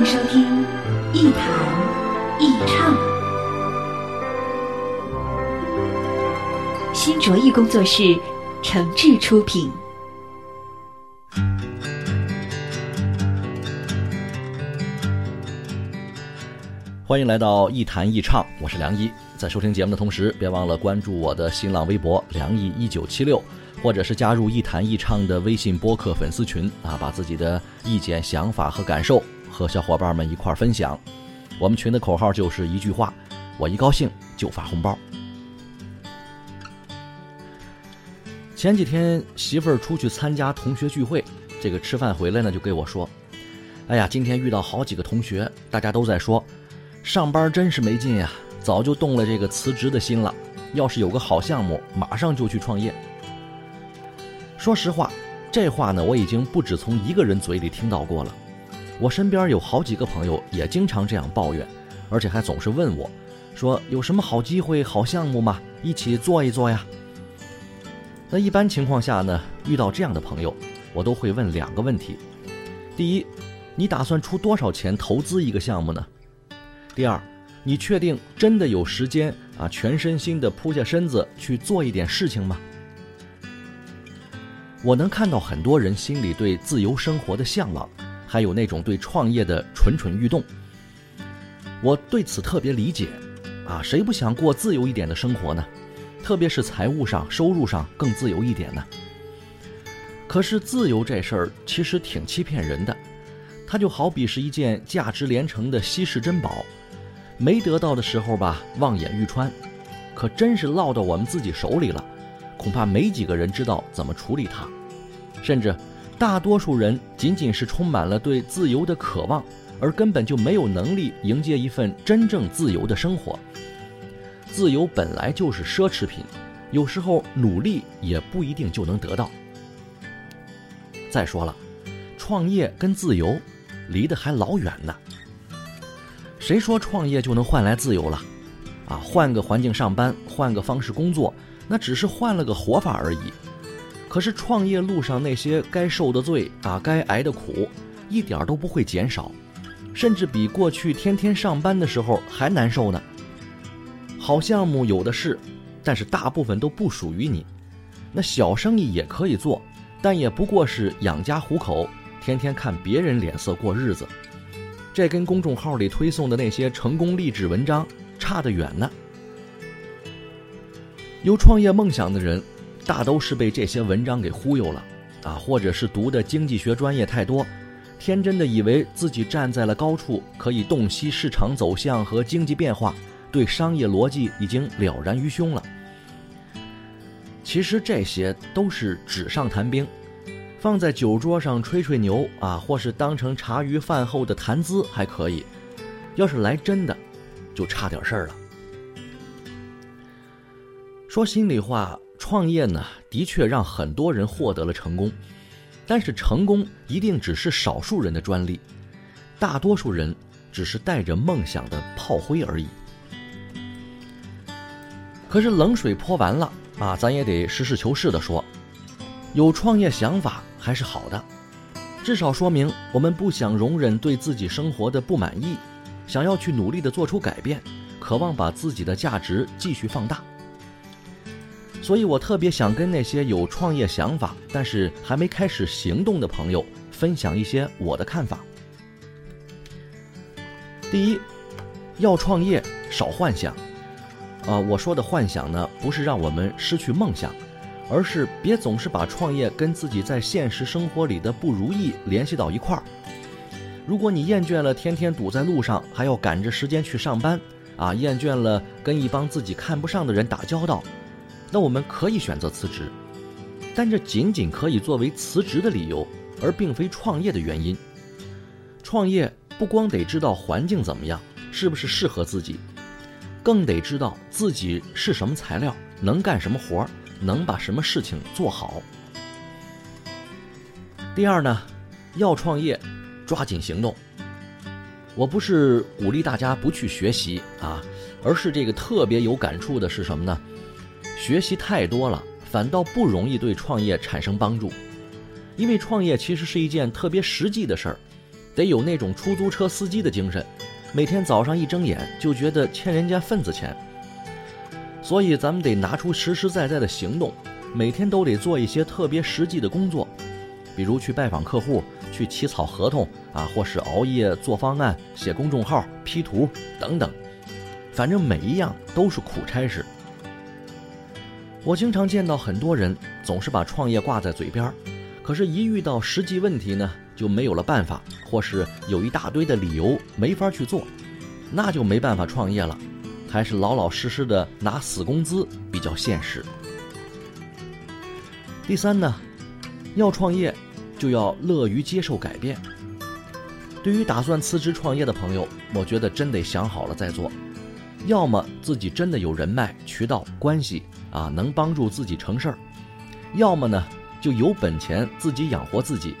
迎收听一谈一唱，新卓艺工作室诚挚出品。欢迎来到一谈一唱，我是梁一。在收听节目的同时，别忘了关注我的新浪微博“梁一一九七六”，或者是加入一谈一唱的微信播客粉丝群啊，把自己的意见、想法和感受和小伙伴们一块分享。我们群的口号就是一句话：我一高兴就发红包。前几天媳妇儿出去参加同学聚会，这个吃饭回来呢，就跟我说：“哎呀，今天遇到好几个同学，大家都在说。”上班真是没劲呀，早就动了这个辞职的心了。要是有个好项目，马上就去创业。说实话，这话呢，我已经不止从一个人嘴里听到过了。我身边有好几个朋友也经常这样抱怨，而且还总是问我，说有什么好机会、好项目吗？一起做一做呀。那一般情况下呢，遇到这样的朋友，我都会问两个问题：第一，你打算出多少钱投资一个项目呢？第二，你确定真的有时间啊，全身心的扑下身子去做一点事情吗？我能看到很多人心里对自由生活的向往，还有那种对创业的蠢蠢欲动。我对此特别理解，啊，谁不想过自由一点的生活呢？特别是财务上、收入上更自由一点呢？可是自由这事儿其实挺欺骗人的，它就好比是一件价值连城的稀世珍宝。没得到的时候吧，望眼欲穿；可真是落到我们自己手里了，恐怕没几个人知道怎么处理它。甚至，大多数人仅仅是充满了对自由的渴望，而根本就没有能力迎接一份真正自由的生活。自由本来就是奢侈品，有时候努力也不一定就能得到。再说了，创业跟自由离得还老远呢。谁说创业就能换来自由了？啊，换个环境上班，换个方式工作，那只是换了个活法而已。可是创业路上那些该受的罪啊，该挨的苦，一点都不会减少，甚至比过去天天上班的时候还难受呢。好项目有的是，但是大部分都不属于你。那小生意也可以做，但也不过是养家糊口，天天看别人脸色过日子。这跟公众号里推送的那些成功励志文章差得远呢。有创业梦想的人，大都是被这些文章给忽悠了，啊，或者是读的经济学专业太多，天真的以为自己站在了高处，可以洞悉市场走向和经济变化，对商业逻辑已经了然于胸了。其实这些都是纸上谈兵。放在酒桌上吹吹牛啊，或是当成茶余饭后的谈资还可以；要是来真的，就差点事儿了。说心里话，创业呢，的确让很多人获得了成功，但是成功一定只是少数人的专利，大多数人只是带着梦想的炮灰而已。可是冷水泼完了啊，咱也得实事求是的说，有创业想法。还是好的，至少说明我们不想容忍对自己生活的不满意，想要去努力的做出改变，渴望把自己的价值继续放大。所以我特别想跟那些有创业想法但是还没开始行动的朋友分享一些我的看法。第一，要创业少幻想，啊，我说的幻想呢，不是让我们失去梦想。而是别总是把创业跟自己在现实生活里的不如意联系到一块儿。如果你厌倦了天天堵在路上，还要赶着时间去上班，啊，厌倦了跟一帮自己看不上的人打交道，那我们可以选择辞职，但这仅仅可以作为辞职的理由，而并非创业的原因。创业不光得知道环境怎么样，是不是适合自己，更得知道自己是什么材料，能干什么活儿，能把什么事情做好。第二呢，要创业，抓紧行动。我不是鼓励大家不去学习啊，而是这个特别有感触的是什么呢？学习太多了，反倒不容易对创业产生帮助。因为创业其实是一件特别实际的事儿，得有那种出租车司机的精神，每天早上一睁眼就觉得欠人家份子钱。所以咱们得拿出实实在在的行动，每天都得做一些特别实际的工作，比如去拜访客户。去起草合同啊，或是熬夜做方案、写公众号、P 图等等，反正每一样都是苦差事。我经常见到很多人总是把创业挂在嘴边可是，一遇到实际问题呢，就没有了办法，或是有一大堆的理由没法去做，那就没办法创业了，还是老老实实的拿死工资比较现实。第三呢，要创业。就要乐于接受改变。对于打算辞职创业的朋友，我觉得真得想好了再做。要么自己真的有人脉、渠道、关系啊，能帮助自己成事儿；要么呢，就有本钱自己养活自己，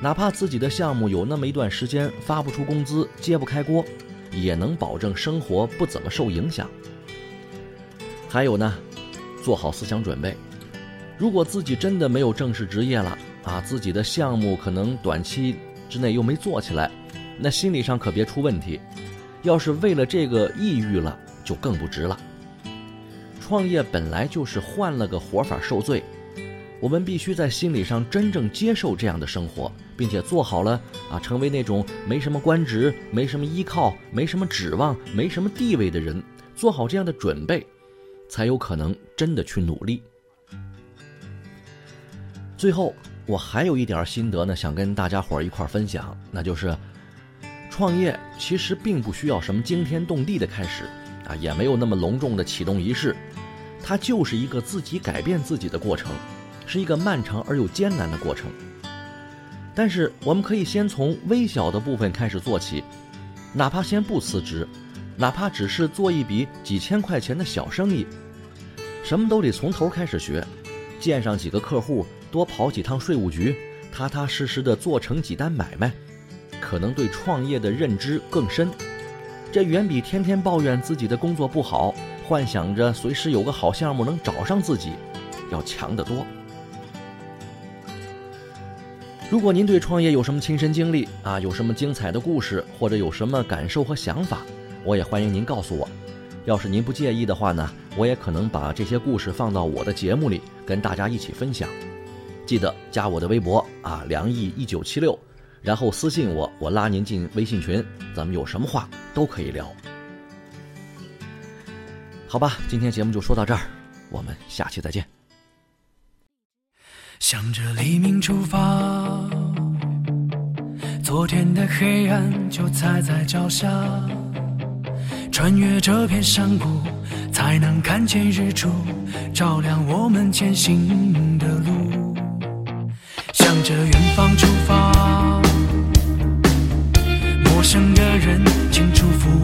哪怕自己的项目有那么一段时间发不出工资、揭不开锅，也能保证生活不怎么受影响。还有呢，做好思想准备，如果自己真的没有正式职业了。啊，自己的项目可能短期之内又没做起来，那心理上可别出问题。要是为了这个抑郁了，就更不值了。创业本来就是换了个活法受罪，我们必须在心理上真正接受这样的生活，并且做好了啊，成为那种没什么官职、没什么依靠、没什么指望、没什么地位的人，做好这样的准备，才有可能真的去努力。最后。我还有一点心得呢，想跟大家伙儿一块儿分享，那就是，创业其实并不需要什么惊天动地的开始，啊，也没有那么隆重的启动仪式，它就是一个自己改变自己的过程，是一个漫长而又艰难的过程。但是我们可以先从微小的部分开始做起，哪怕先不辞职，哪怕只是做一笔几千块钱的小生意，什么都得从头开始学，见上几个客户。多跑几趟税务局，踏踏实实的做成几单买卖，可能对创业的认知更深。这远比天天抱怨自己的工作不好，幻想着随时有个好项目能找上自己，要强得多。如果您对创业有什么亲身经历啊，有什么精彩的故事，或者有什么感受和想法，我也欢迎您告诉我。要是您不介意的话呢，我也可能把这些故事放到我的节目里，跟大家一起分享。记得加我的微博啊，梁毅一九七六，然后私信我，我拉您进微信群，咱们有什么话都可以聊。好吧，今天节目就说到这儿，我们下期再见。向着黎明出发，昨天的黑暗就踩在脚下，穿越这片山谷，才能看见日出，照亮我们前行的路。向着远方出发，陌生的人，请祝福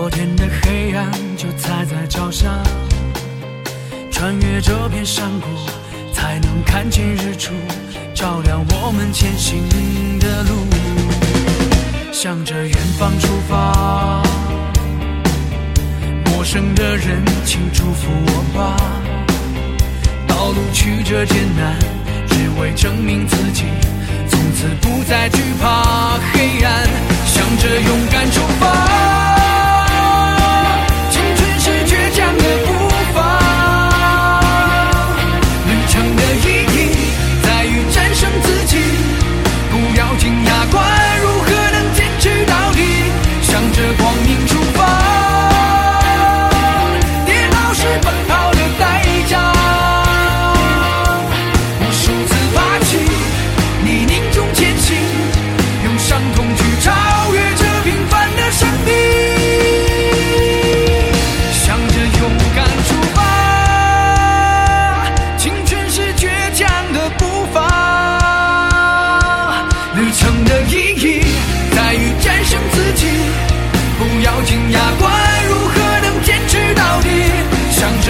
昨天的黑暗就踩在脚下穿越这片山谷才能看见日出照亮我们前行的路。向着远方出发陌生的人请祝福我吧。道路曲折艰难只为证明自己从此不再惧怕黑暗。向着勇敢出发。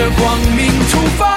着光明出发。